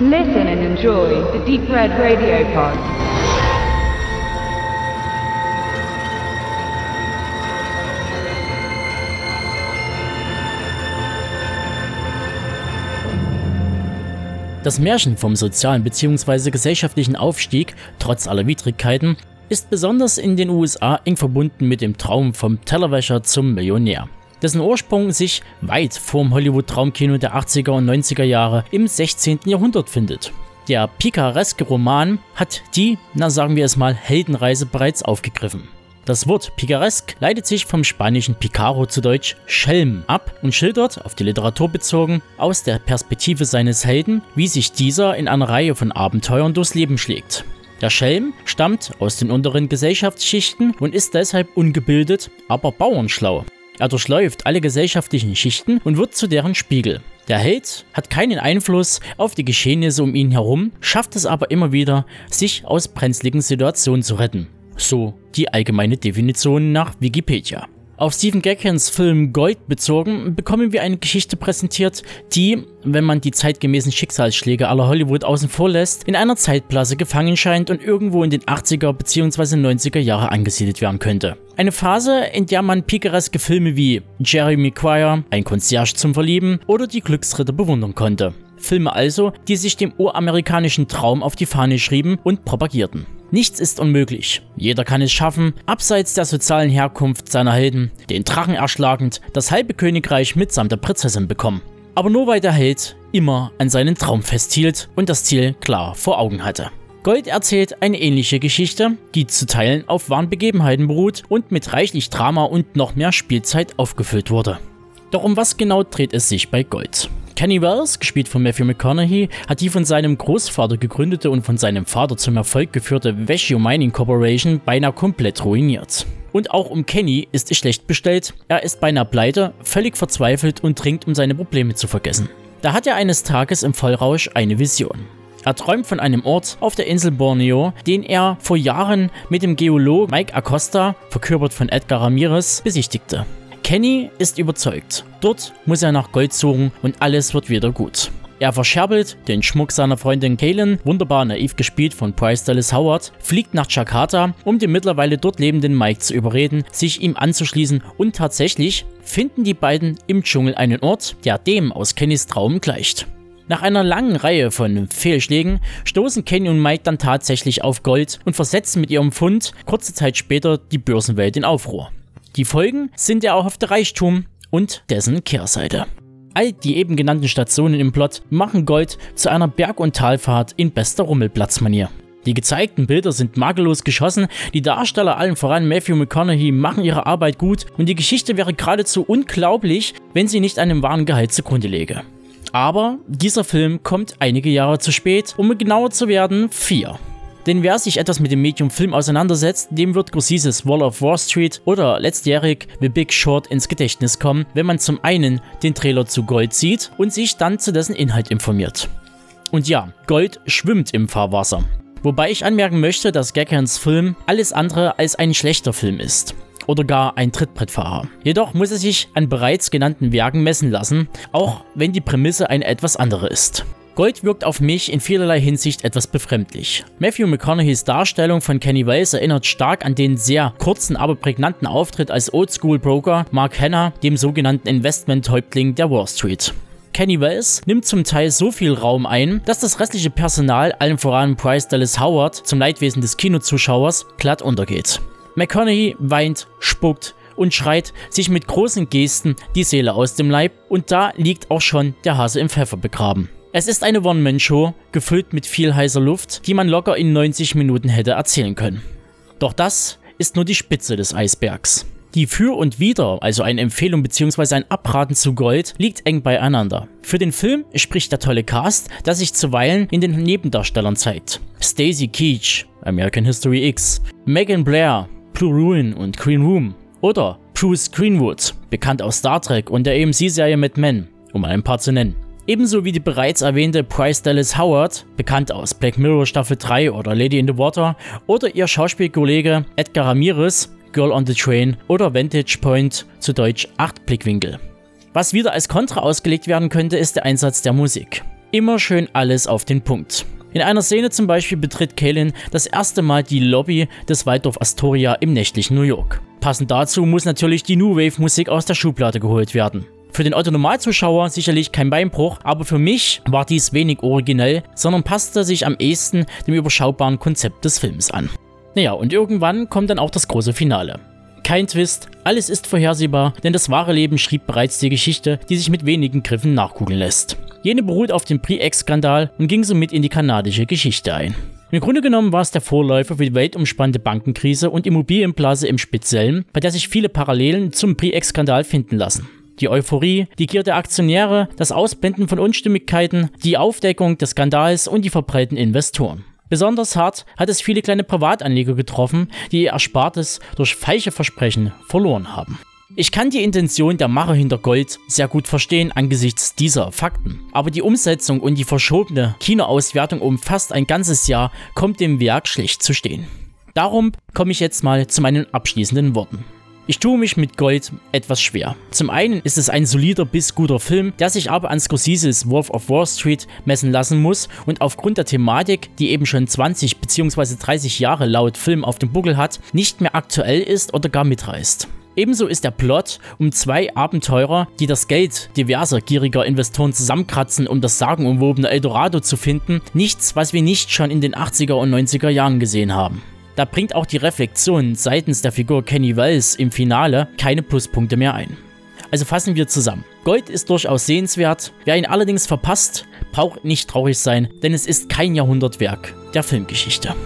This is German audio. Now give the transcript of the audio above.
Listen and enjoy the Deep Red Radio Pod. Das Märchen vom sozialen bzw. gesellschaftlichen Aufstieg, trotz aller Widrigkeiten, ist besonders in den USA eng verbunden mit dem Traum vom Tellerwäscher zum Millionär dessen Ursprung sich weit vorm Hollywood-Traumkino der 80er und 90er Jahre im 16. Jahrhundert findet. Der pikareske Roman hat die, na sagen wir es mal, Heldenreise bereits aufgegriffen. Das Wort picaresk leitet sich vom spanischen picaro zu Deutsch Schelm ab und schildert, auf die Literatur bezogen, aus der Perspektive seines Helden, wie sich dieser in einer Reihe von Abenteuern durchs Leben schlägt. Der Schelm stammt aus den unteren Gesellschaftsschichten und ist deshalb ungebildet, aber bauernschlau. Er durchläuft alle gesellschaftlichen Schichten und wird zu deren Spiegel. Der Held hat keinen Einfluss auf die Geschehnisse um ihn herum, schafft es aber immer wieder, sich aus brenzligen Situationen zu retten. So die allgemeine Definition nach Wikipedia. Auf Stephen Gackens Film Gold bezogen, bekommen wir eine Geschichte präsentiert, die, wenn man die zeitgemäßen Schicksalsschläge aller Hollywood außen vor lässt, in einer Zeitblase gefangen scheint und irgendwo in den 80er bzw. 90er Jahre angesiedelt werden könnte. Eine Phase, in der man pikereske Filme wie Jerry Maguire, Ein Concierge zum Verlieben oder Die Glücksritter bewundern konnte. Filme also, die sich dem uramerikanischen Traum auf die Fahne schrieben und propagierten. Nichts ist unmöglich. Jeder kann es schaffen, abseits der sozialen Herkunft seiner Helden, den Drachen erschlagend, das halbe Königreich mitsamt der Prinzessin bekommen. Aber nur weil der Held immer an seinen Traum festhielt und das Ziel klar vor Augen hatte. Gold erzählt eine ähnliche Geschichte, die zu Teilen auf wahren Begebenheiten beruht und mit reichlich Drama und noch mehr Spielzeit aufgefüllt wurde. Doch um was genau dreht es sich bei Gold? Kenny Wells, gespielt von Matthew McConaughey, hat die von seinem Großvater gegründete und von seinem Vater zum Erfolg geführte Vecchio Mining Corporation beinahe komplett ruiniert. Und auch um Kenny ist es schlecht bestellt. Er ist beinahe pleite, völlig verzweifelt und dringt, um seine Probleme zu vergessen. Da hat er eines Tages im Vollrausch eine Vision. Er träumt von einem Ort auf der Insel Borneo, den er vor Jahren mit dem Geolog Mike Acosta, verkörpert von Edgar Ramirez, besichtigte. Kenny ist überzeugt. Dort muss er nach Gold suchen und alles wird wieder gut. Er verscherbelt den Schmuck seiner Freundin Kaylin, wunderbar naiv gespielt von Bryce Dallas Howard, fliegt nach Jakarta, um den mittlerweile dort lebenden Mike zu überreden, sich ihm anzuschließen und tatsächlich finden die beiden im Dschungel einen Ort, der dem aus Kennys Traum gleicht. Nach einer langen Reihe von Fehlschlägen stoßen Kenny und Mike dann tatsächlich auf Gold und versetzen mit ihrem Fund kurze Zeit später die Börsenwelt in Aufruhr. Die Folgen sind der erhoffte Reichtum und dessen Kehrseite. All die eben genannten Stationen im Plot machen Gold zu einer Berg- und Talfahrt in bester Rummelplatzmanier. Die gezeigten Bilder sind makellos geschossen, die Darsteller allen voran Matthew McConaughey machen ihre Arbeit gut und die Geschichte wäre geradezu unglaublich, wenn sie nicht einem wahren Gehalt zugrunde läge. Aber dieser Film kommt einige Jahre zu spät, um genauer zu werden, vier. Denn wer sich etwas mit dem Medium Film auseinandersetzt, dem wird Gorsises Wall of Wall Street oder letztjährig The Big Short ins Gedächtnis kommen, wenn man zum einen den Trailer zu Gold sieht und sich dann zu dessen Inhalt informiert. Und ja, Gold schwimmt im Fahrwasser. Wobei ich anmerken möchte, dass Gackans Film alles andere als ein schlechter Film ist oder gar ein Trittbrettfahrer. Jedoch muss er sich an bereits genannten Werken messen lassen, auch wenn die Prämisse eine etwas andere ist. Gold wirkt auf mich in vielerlei Hinsicht etwas befremdlich. Matthew McConaugheys Darstellung von Kenny Wells erinnert stark an den sehr kurzen, aber prägnanten Auftritt als Oldschool-Broker Mark Hanna, dem sogenannten Investment-Häuptling der Wall Street. Kenny Wells nimmt zum Teil so viel Raum ein, dass das restliche Personal, allen voran Bryce Dallas Howard, zum Leidwesen des Kinozuschauers, glatt untergeht. McConaughey weint, spuckt und schreit sich mit großen Gesten die Seele aus dem Leib und da liegt auch schon der Hase im Pfeffer begraben. Es ist eine One-Man-Show, gefüllt mit viel heißer Luft, die man locker in 90 Minuten hätte erzählen können. Doch das ist nur die Spitze des Eisbergs. Die Für und Wider, also eine Empfehlung bzw. ein Abraten zu Gold, liegt eng beieinander. Für den Film spricht der tolle Cast, der sich zuweilen in den Nebendarstellern zeigt. Stacy Keach, American History X, Megan Blair, Blue Ruin und Green Room oder Bruce Greenwood, bekannt aus Star Trek und der AMC-Serie Mad Men, um ein paar zu nennen. Ebenso wie die bereits erwähnte Bryce Dallas Howard, bekannt aus Black Mirror Staffel 3 oder Lady in the Water, oder ihr Schauspielkollege Edgar Ramirez, Girl on the Train oder Vantage Point, zu Deutsch 8 Blickwinkel. Was wieder als Kontra ausgelegt werden könnte, ist der Einsatz der Musik. Immer schön alles auf den Punkt. In einer Szene zum Beispiel betritt Kaylin das erste Mal die Lobby des Waldorf Astoria im nächtlichen New York. Passend dazu muss natürlich die New Wave Musik aus der Schublade geholt werden. Für den Autonormalzuschauer sicherlich kein Beinbruch, aber für mich war dies wenig originell, sondern passte sich am ehesten dem überschaubaren Konzept des Films an. Naja, und irgendwann kommt dann auch das große Finale. Kein Twist, alles ist vorhersehbar, denn das wahre Leben schrieb bereits die Geschichte, die sich mit wenigen Griffen nachkugeln lässt. Jene beruht auf dem Pre-Ex-Skandal und ging somit in die kanadische Geschichte ein. Im Grunde genommen war es der Vorläufer für die weltumspannende Bankenkrise und Immobilienblase im Speziellen, bei der sich viele Parallelen zum Pre-Ex-Skandal finden lassen. Die Euphorie, die Gier der Aktionäre, das Ausblenden von Unstimmigkeiten, die Aufdeckung des Skandals und die verbreiteten Investoren. Besonders hart hat es viele kleine Privatanleger getroffen, die ihr Erspartes durch falsche Versprechen verloren haben. Ich kann die Intention der Macher hinter Gold sehr gut verstehen angesichts dieser Fakten. Aber die Umsetzung und die verschobene Kinoauswertung um fast ein ganzes Jahr kommt dem Werk schlecht zu stehen. Darum komme ich jetzt mal zu meinen abschließenden Worten. Ich tue mich mit Gold etwas schwer. Zum einen ist es ein solider bis guter Film, der sich aber an Scorseses Wolf of Wall Street messen lassen muss und aufgrund der Thematik, die eben schon 20 bzw. 30 Jahre laut Film auf dem Buckel hat, nicht mehr aktuell ist oder gar mitreißt. Ebenso ist der Plot um zwei Abenteurer, die das Geld diverser gieriger Investoren zusammenkratzen, um das sagenumwobene Eldorado zu finden, nichts, was wir nicht schon in den 80er und 90er Jahren gesehen haben. Da bringt auch die Reflexion seitens der Figur Kenny Wells im Finale keine Pluspunkte mehr ein. Also fassen wir zusammen. Gold ist durchaus sehenswert, wer ihn allerdings verpasst, braucht nicht traurig sein, denn es ist kein Jahrhundertwerk der Filmgeschichte.